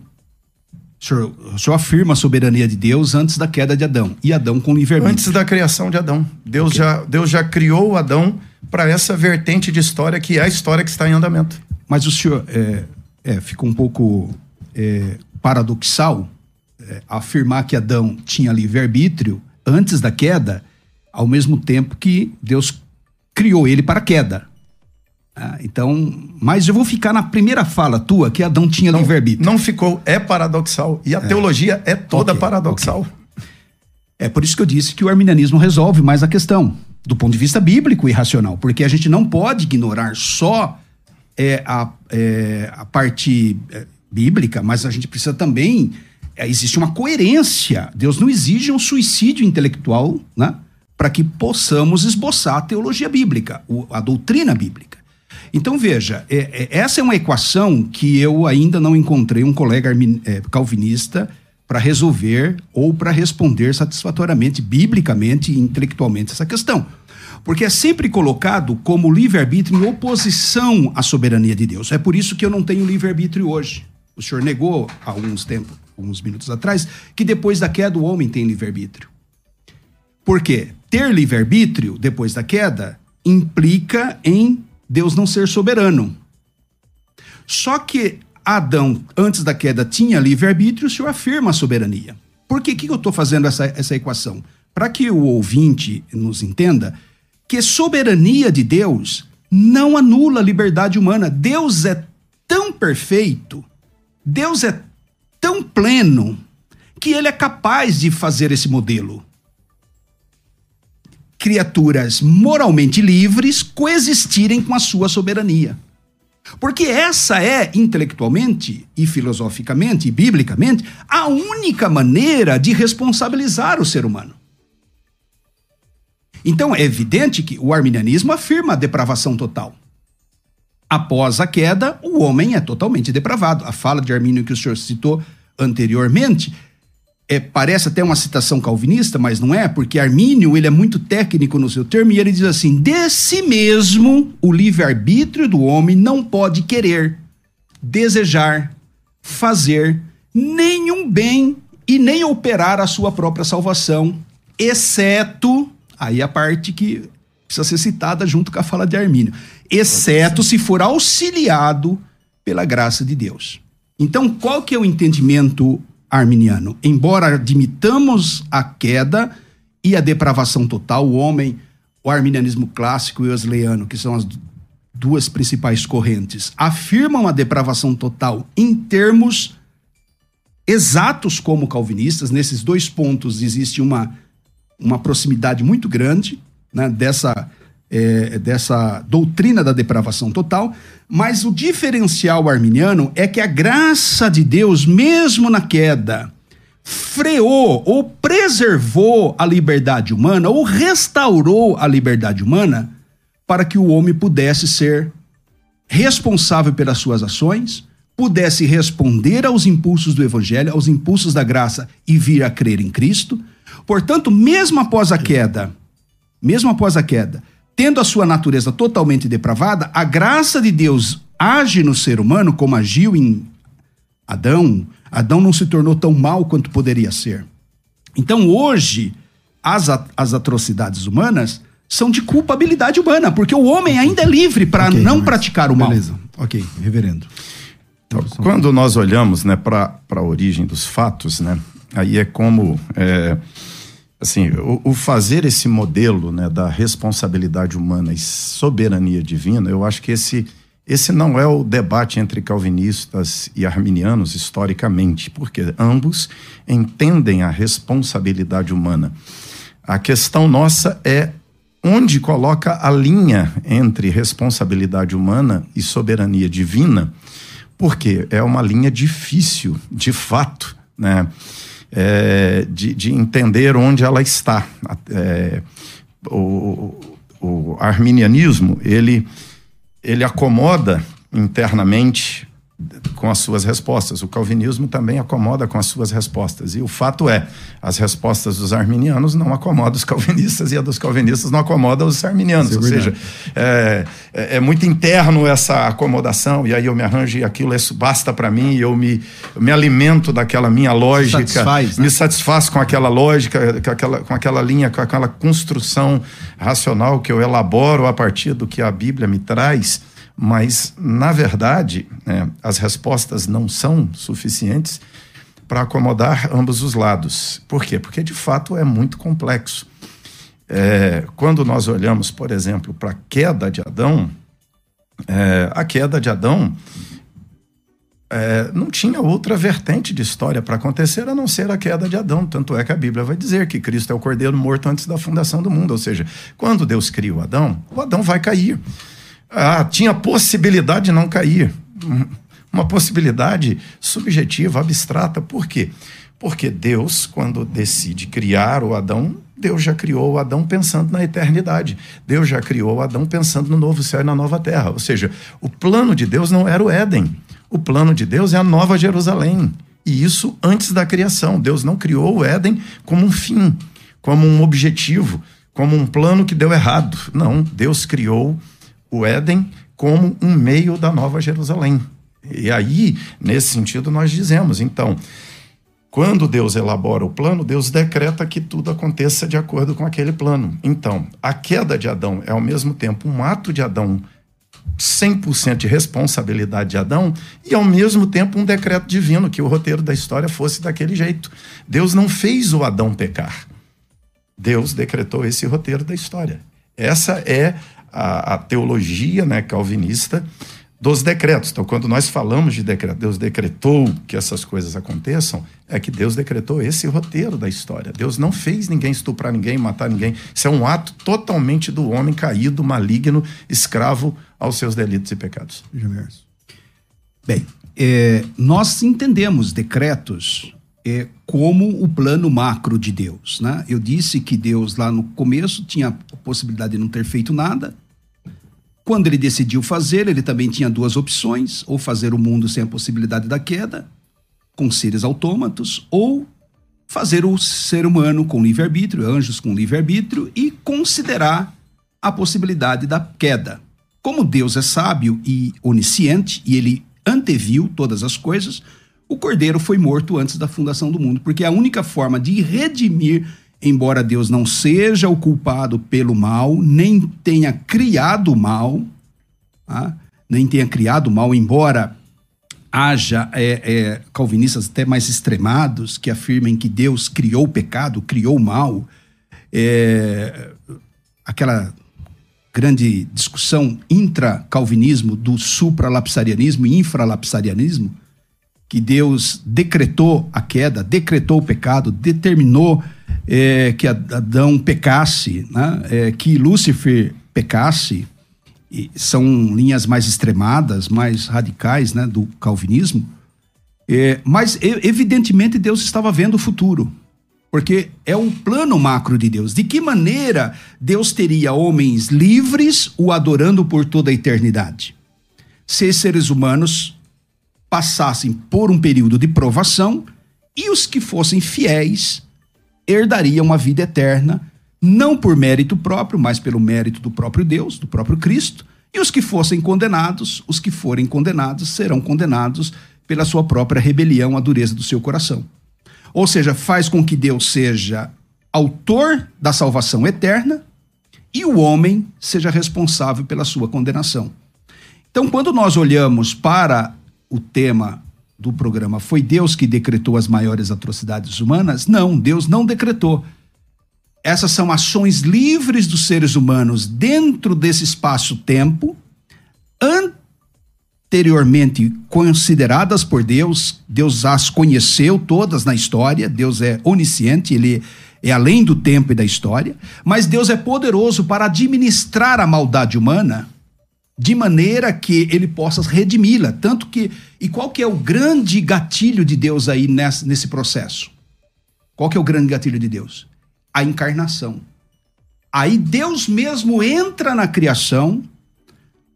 O senhor, o senhor afirma a soberania de Deus antes da queda de Adão. E Adão com livre-arbítrio. Antes da criação de Adão. Deus, okay. já, Deus já criou Adão para essa vertente de história que é a história que está em andamento. Mas o senhor é, é, fica um pouco é, paradoxal é, afirmar que Adão tinha livre-arbítrio antes da queda, ao mesmo tempo que Deus criou ele para a queda. Ah, então, mas eu vou ficar na primeira fala tua, que Adão tinha livre-arbítrio. Não ficou, é paradoxal. E a é. teologia é toda okay, paradoxal. Okay. É por isso que eu disse que o arminianismo resolve mais a questão, do ponto de vista bíblico e racional, porque a gente não pode ignorar só é, a, é, a parte é, bíblica, mas a gente precisa também. É, existe uma coerência. Deus não exige um suicídio intelectual, né? Para que possamos esboçar a teologia bíblica, a doutrina bíblica. Então, veja, é, é, essa é uma equação que eu ainda não encontrei um colega é, calvinista para resolver ou para responder satisfatoriamente, biblicamente e intelectualmente essa questão. Porque é sempre colocado como livre-arbítrio em oposição à soberania de Deus. É por isso que eu não tenho livre-arbítrio hoje. O senhor negou há alguns tempos, alguns minutos atrás, que depois da queda o homem tem livre-arbítrio. Por quê? Ter livre-arbítrio depois da queda implica em Deus não ser soberano. Só que Adão, antes da queda, tinha livre-arbítrio, o senhor afirma a soberania. Por que, que eu estou fazendo essa, essa equação? Para que o ouvinte nos entenda que soberania de Deus não anula a liberdade humana. Deus é tão perfeito, Deus é tão pleno, que ele é capaz de fazer esse modelo criaturas moralmente livres coexistirem com a sua soberania. Porque essa é, intelectualmente e filosoficamente e biblicamente, a única maneira de responsabilizar o ser humano. Então é evidente que o arminianismo afirma a depravação total. Após a queda, o homem é totalmente depravado. A fala de Armínio que o senhor citou anteriormente é, parece até uma citação calvinista, mas não é, porque Armínio ele é muito técnico no seu termo e ele diz assim: de si mesmo o livre-arbítrio do homem não pode querer, desejar, fazer nenhum bem e nem operar a sua própria salvação, exceto aí a parte que precisa ser citada junto com a fala de Armínio, exceto se for auxiliado pela graça de Deus. Então, qual que é o entendimento arminiano? Embora admitamos a queda e a depravação total, o homem, o arminianismo clássico e o wesleyano, que são as duas principais correntes, afirmam a depravação total em termos exatos como calvinistas. Nesses dois pontos existe uma, uma proximidade muito grande né, dessa, é, dessa doutrina da depravação total. Mas o diferencial arminiano é que a graça de Deus, mesmo na queda, freou ou preservou a liberdade humana ou restaurou a liberdade humana para que o homem pudesse ser responsável pelas suas ações, pudesse responder aos impulsos do evangelho, aos impulsos da graça e vir a crer em Cristo. Portanto, mesmo após a queda, mesmo após a queda, tendo a sua natureza totalmente depravada, a graça de Deus age no ser humano como agiu em Adão. Adão não se tornou tão mal quanto poderia ser. Então, hoje, as, as atrocidades humanas são de culpabilidade humana, porque o homem ainda é livre para okay, não praticar o mal. Beleza, ok, reverendo. Então, quando nós olhamos né, para a origem dos fatos, né, aí é como. É, assim, o, o, fazer esse modelo né, da responsabilidade humana e soberania divina, eu acho que esse, esse não é o debate entre calvinistas e arminianos historicamente, porque ambos entendem a responsabilidade humana. A questão nossa é onde coloca a linha entre responsabilidade humana e soberania divina, porque é uma linha difícil, de fato, né? É, de, de, entender onde ela está. É, o, o arminianismo, ele, ele acomoda internamente com as suas respostas. O calvinismo também acomoda com as suas respostas. E o fato é, as respostas dos arminianos não acomodam os calvinistas e a dos calvinistas não acomoda os arminianos. É Ou seja, é, é, é, muito interno essa acomodação e aí eu me arranjo e aquilo isso basta para mim e eu me, eu me alimento daquela minha lógica, Satisfaz, né? me satisfaço com aquela lógica, com aquela, com aquela linha, com aquela construção racional que eu elaboro a partir do que a Bíblia me traz mas, na verdade, né, as respostas não são suficientes para acomodar ambos os lados. Por quê? Porque, de fato, é muito complexo. É, quando nós olhamos, por exemplo, para a queda de Adão, é, a queda de Adão é, não tinha outra vertente de história para acontecer a não ser a queda de Adão. Tanto é que a Bíblia vai dizer que Cristo é o cordeiro morto antes da fundação do mundo. Ou seja, quando Deus cria o Adão, o Adão vai cair ah, tinha possibilidade de não cair. Uma possibilidade subjetiva, abstrata. Por quê? Porque Deus, quando decide criar o Adão, Deus já criou o Adão pensando na eternidade. Deus já criou o Adão pensando no novo céu e na nova terra. Ou seja, o plano de Deus não era o Éden. O plano de Deus é a nova Jerusalém. E isso antes da criação. Deus não criou o Éden como um fim, como um objetivo, como um plano que deu errado. Não, Deus criou o Éden como um meio da Nova Jerusalém. E aí, nesse sentido, nós dizemos, então, quando Deus elabora o plano, Deus decreta que tudo aconteça de acordo com aquele plano. Então, a queda de Adão é ao mesmo tempo um ato de Adão 100% de responsabilidade de Adão e ao mesmo tempo um decreto divino que o roteiro da história fosse daquele jeito. Deus não fez o Adão pecar. Deus decretou esse roteiro da história. Essa é a, a teologia né, calvinista dos decretos. Então, quando nós falamos de decreto, Deus decretou que essas coisas aconteçam, é que Deus decretou esse roteiro da história. Deus não fez ninguém estuprar ninguém, matar ninguém. Isso é um ato totalmente do homem caído, maligno, escravo aos seus delitos e pecados. Bem, é, nós entendemos decretos é, como o plano macro de Deus. Né? Eu disse que Deus, lá no começo, tinha a possibilidade de não ter feito nada. Quando ele decidiu fazer, ele também tinha duas opções: ou fazer o mundo sem a possibilidade da queda, com seres autômatos, ou fazer o ser humano com livre-arbítrio, anjos com livre-arbítrio, e considerar a possibilidade da queda. Como Deus é sábio e onisciente, e ele anteviu todas as coisas, o cordeiro foi morto antes da fundação do mundo, porque a única forma de redimir embora Deus não seja o culpado pelo mal, nem tenha criado o mal, tá? nem tenha criado o mal, embora haja é, é, calvinistas até mais extremados que afirmem que Deus criou o pecado, criou o mal, é, aquela grande discussão intra-calvinismo do supralapsarianismo e infralapsarianismo, que Deus decretou a queda, decretou o pecado, determinou é, que Adão pecasse, né? é, que Lúcifer pecasse, são linhas mais extremadas, mais radicais né, do calvinismo, é, mas evidentemente Deus estava vendo o futuro, porque é um plano macro de Deus. De que maneira Deus teria homens livres o adorando por toda a eternidade? Se seres humanos passassem por um período de provação e os que fossem fiéis herdariam a vida eterna, não por mérito próprio, mas pelo mérito do próprio Deus, do próprio Cristo. E os que fossem condenados, os que forem condenados, serão condenados pela sua própria rebelião, a dureza do seu coração. Ou seja, faz com que Deus seja autor da salvação eterna e o homem seja responsável pela sua condenação. Então, quando nós olhamos para o tema do programa foi Deus que decretou as maiores atrocidades humanas? Não, Deus não decretou. Essas são ações livres dos seres humanos dentro desse espaço-tempo, anteriormente consideradas por Deus. Deus as conheceu todas na história, Deus é onisciente, ele é além do tempo e da história, mas Deus é poderoso para administrar a maldade humana de maneira que ele possa redimi-la. Tanto que. E qual que é o grande gatilho de Deus aí nesse, nesse processo? Qual que é o grande gatilho de Deus? A encarnação. Aí Deus mesmo entra na criação,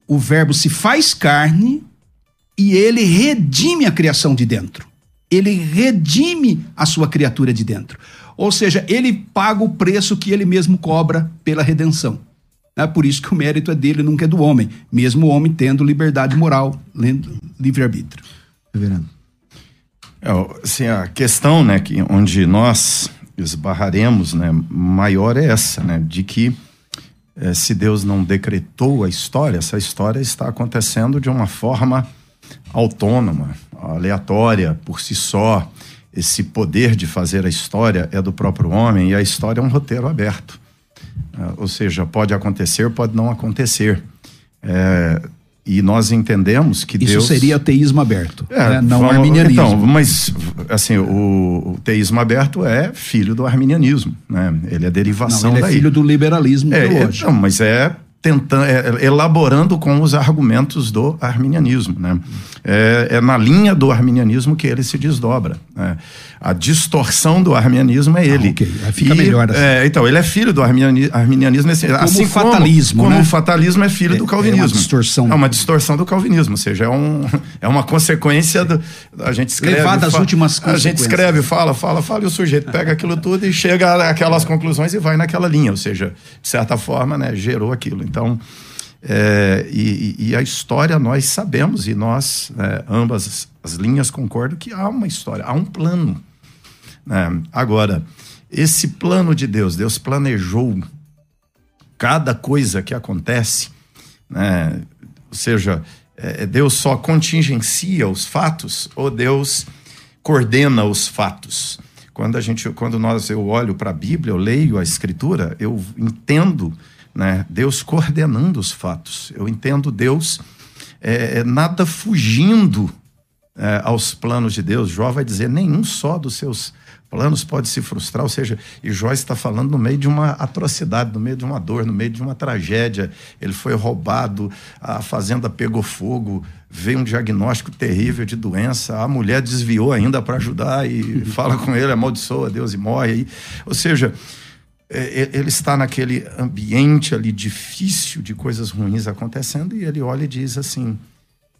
o Verbo se faz carne e ele redime a criação de dentro. Ele redime a sua criatura de dentro. Ou seja, ele paga o preço que ele mesmo cobra pela redenção. É por isso que o mérito é dele, nunca é do homem, mesmo o homem tendo liberdade moral, livre-arbítrio. Reverendo. É, assim, a questão né, que, onde nós esbarraremos né, maior é essa, né, de que é, se Deus não decretou a história, essa história está acontecendo de uma forma autônoma, aleatória, por si só. Esse poder de fazer a história é do próprio homem e a história é um roteiro aberto. Ah, ou seja, pode acontecer, pode não acontecer. É, e nós entendemos que Isso Deus... Isso seria teísmo aberto, é, né? não vamos, arminianismo. Então, mas assim, o, o, teísmo aberto é filho do arminianismo, né? Ele é derivação não, ele é filho do liberalismo é, Então, mas é tentando, é, elaborando com os argumentos do arminianismo. Né? É, é, na linha do arminianismo que ele se desdobra. Né? A distorção do arminianismo é ah, ele. Ah, okay. Fica e, melhor assim. É, então, ele é filho do arminianismo. Assim, como assim fatalismo, como, né? como o fatalismo é filho é, do calvinismo. É uma distorção. É uma distorção do calvinismo, ou seja, é, um, (laughs) é uma consequência do... A gente escreve... Levada às últimas A gente escreve, fala, fala, fala, e o sujeito pega aquilo tudo e chega àquelas conclusões e vai naquela linha. Ou seja, de certa forma, né, gerou aquilo. Então, é, e, e, a história nós sabemos, e nós, é, ambas as, as, linhas concordam que há uma história, há um plano. Né? Agora, esse plano de Deus, Deus planejou cada coisa que acontece, né? ou seja, é, Deus só contingencia os fatos ou Deus coordena os fatos. Quando a gente, quando nós eu olho para a Bíblia, eu leio a Escritura, eu entendo né? Deus coordenando os fatos. Eu entendo Deus é, é, nada fugindo é, aos planos de Deus. Jó vai dizer: nenhum só dos seus planos pode se frustrar. Ou seja, e Jó está falando no meio de uma atrocidade, no meio de uma dor, no meio de uma tragédia. Ele foi roubado, a fazenda pegou fogo, veio um diagnóstico terrível de doença. A mulher desviou ainda para ajudar e (laughs) fala com ele, amaldiçoa Deus e morre. Ou seja, ele está naquele ambiente ali difícil de coisas ruins acontecendo e ele olha e diz assim: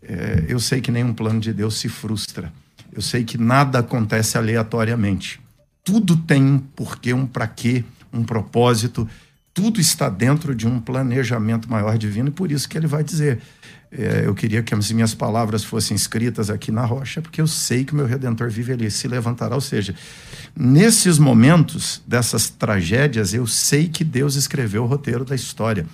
é, Eu sei que nenhum plano de Deus se frustra. Eu sei que nada acontece aleatoriamente. Tudo tem um porquê, um para quê, um propósito. Tudo está dentro de um planejamento maior divino e por isso que ele vai dizer: é, eu queria que as minhas palavras fossem escritas aqui na rocha, porque eu sei que o meu Redentor vive ali, se levantará. Ou seja, nesses momentos dessas tragédias, eu sei que Deus escreveu o roteiro da história.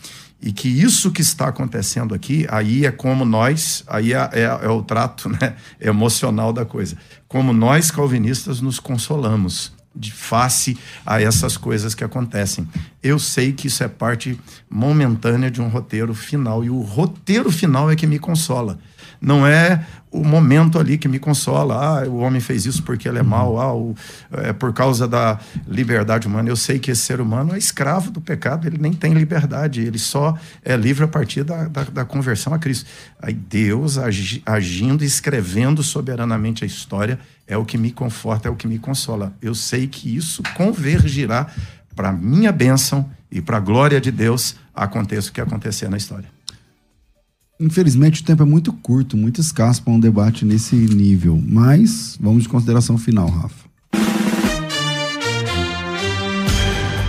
E que isso que está acontecendo aqui, aí é como nós, aí é, é, é o trato (laughs) né, emocional da coisa. Como nós, calvinistas, nos consolamos de face a essas coisas que acontecem. Eu sei que isso é parte momentânea de um roteiro final e o roteiro final é que me consola. Não é o momento ali que me consola. Ah, o homem fez isso porque ele é mau. Ah, o, é por causa da liberdade humana. Eu sei que esse ser humano é escravo do pecado, ele nem tem liberdade, ele só é livre a partir da, da, da conversão a Cristo. Aí Deus agi, agindo, escrevendo soberanamente a história, é o que me conforta, é o que me consola. Eu sei que isso convergirá para minha bênção e para a glória de Deus, aconteça o que acontecer na história. Infelizmente, o tempo é muito curto, muito escasso para um debate nesse nível. Mas vamos de consideração final, Rafa.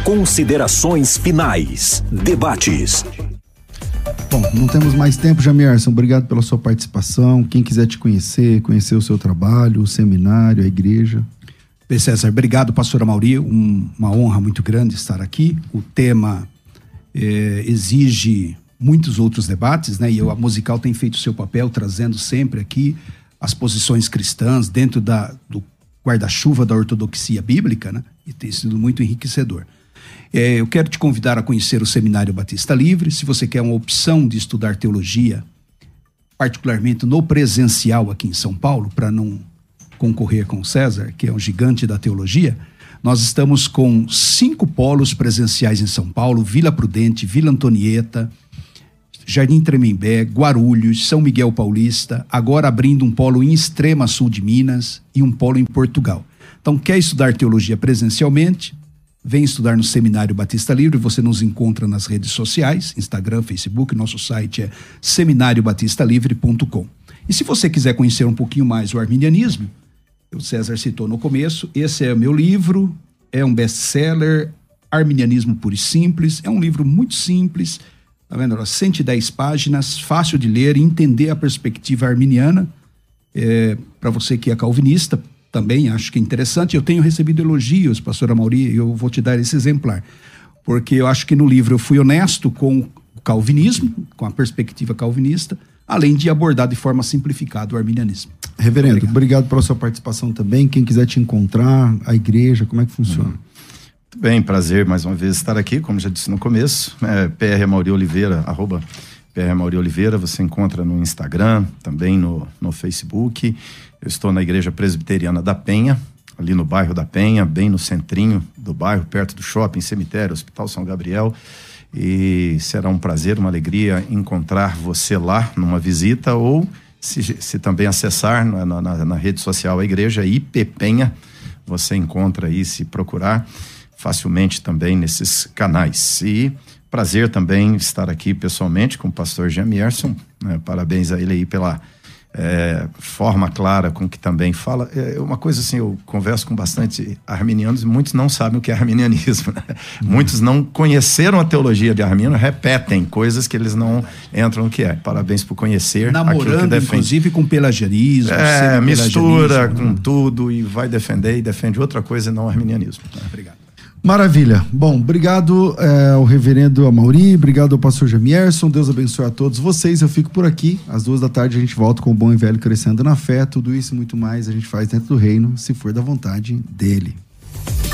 Considerações finais. Debates. Bom, não temos mais tempo, Jamierson. Obrigado pela sua participação. Quem quiser te conhecer, conhecer o seu trabalho, o seminário, a igreja. Bem, César, obrigado, pastora Mauri. Um, uma honra muito grande estar aqui. O tema é, exige muitos outros debates, né? E a musical tem feito o seu papel, trazendo sempre aqui as posições cristãs dentro da, do guarda-chuva da ortodoxia bíblica, né? E tem sido muito enriquecedor. É, eu quero te convidar a conhecer o Seminário Batista Livre. Se você quer uma opção de estudar teologia, particularmente no presencial aqui em São Paulo, para não concorrer com o César, que é um gigante da teologia, nós estamos com cinco polos presenciais em São Paulo: Vila Prudente, Vila Antonieta, Jardim Tremembé, Guarulhos, São Miguel Paulista, agora abrindo um polo em extrema sul de Minas e um polo em Portugal. Então, quer estudar teologia presencialmente? Vem estudar no Seminário Batista Livre, você nos encontra nas redes sociais, Instagram, Facebook, nosso site é seminariobatistalivre.com. E se você quiser conhecer um pouquinho mais o arminianismo, o César citou no começo, esse é o meu livro, é um best-seller, Arminianismo Puro e Simples, é um livro muito simples, Tá vendo? 110 páginas, fácil de ler e entender a perspectiva arminiana. É, Para você que é calvinista, também acho que é interessante. Eu tenho recebido elogios, pastora Mauri, e eu vou te dar esse exemplar. Porque eu acho que no livro eu fui honesto com o calvinismo, com a perspectiva calvinista, além de abordar de forma simplificada o arminianismo. Reverendo, obrigado, obrigado pela sua participação também. Quem quiser te encontrar, a igreja, como é que funciona? Uhum. Muito bem, prazer mais uma vez estar aqui, como já disse no começo, é, PR Mauri Oliveira, arroba PR Mauri Oliveira, você encontra no Instagram, também no, no Facebook. Eu estou na Igreja Presbiteriana da Penha, ali no bairro da Penha, bem no centrinho do bairro, perto do shopping, cemitério, Hospital São Gabriel. E será um prazer, uma alegria encontrar você lá numa visita ou se, se também acessar na, na, na rede social a igreja IP Penha, você encontra aí se procurar facilmente também nesses canais. E prazer também estar aqui pessoalmente com o pastor Jamierson. Né? Parabéns a ele aí pela é, forma clara com que também fala. É uma coisa assim, eu converso com bastante arminianos e muitos não sabem o que é arminianismo. Né? Uhum. Muitos não conheceram a teologia de Armino, repetem coisas que eles não entram no que é. Parabéns por conhecer. Namorando, inclusive, com pelagianismo. É, mistura com né? tudo e vai defender e defende outra coisa e não arminianismo. Né? Obrigado. Maravilha. Bom, obrigado é, ao reverendo Amauri, obrigado ao pastor Jamierson, Deus abençoe a todos vocês. Eu fico por aqui. Às duas da tarde a gente volta com o Bom e Velho Crescendo na Fé. Tudo isso e muito mais a gente faz dentro do reino, se for da vontade dele.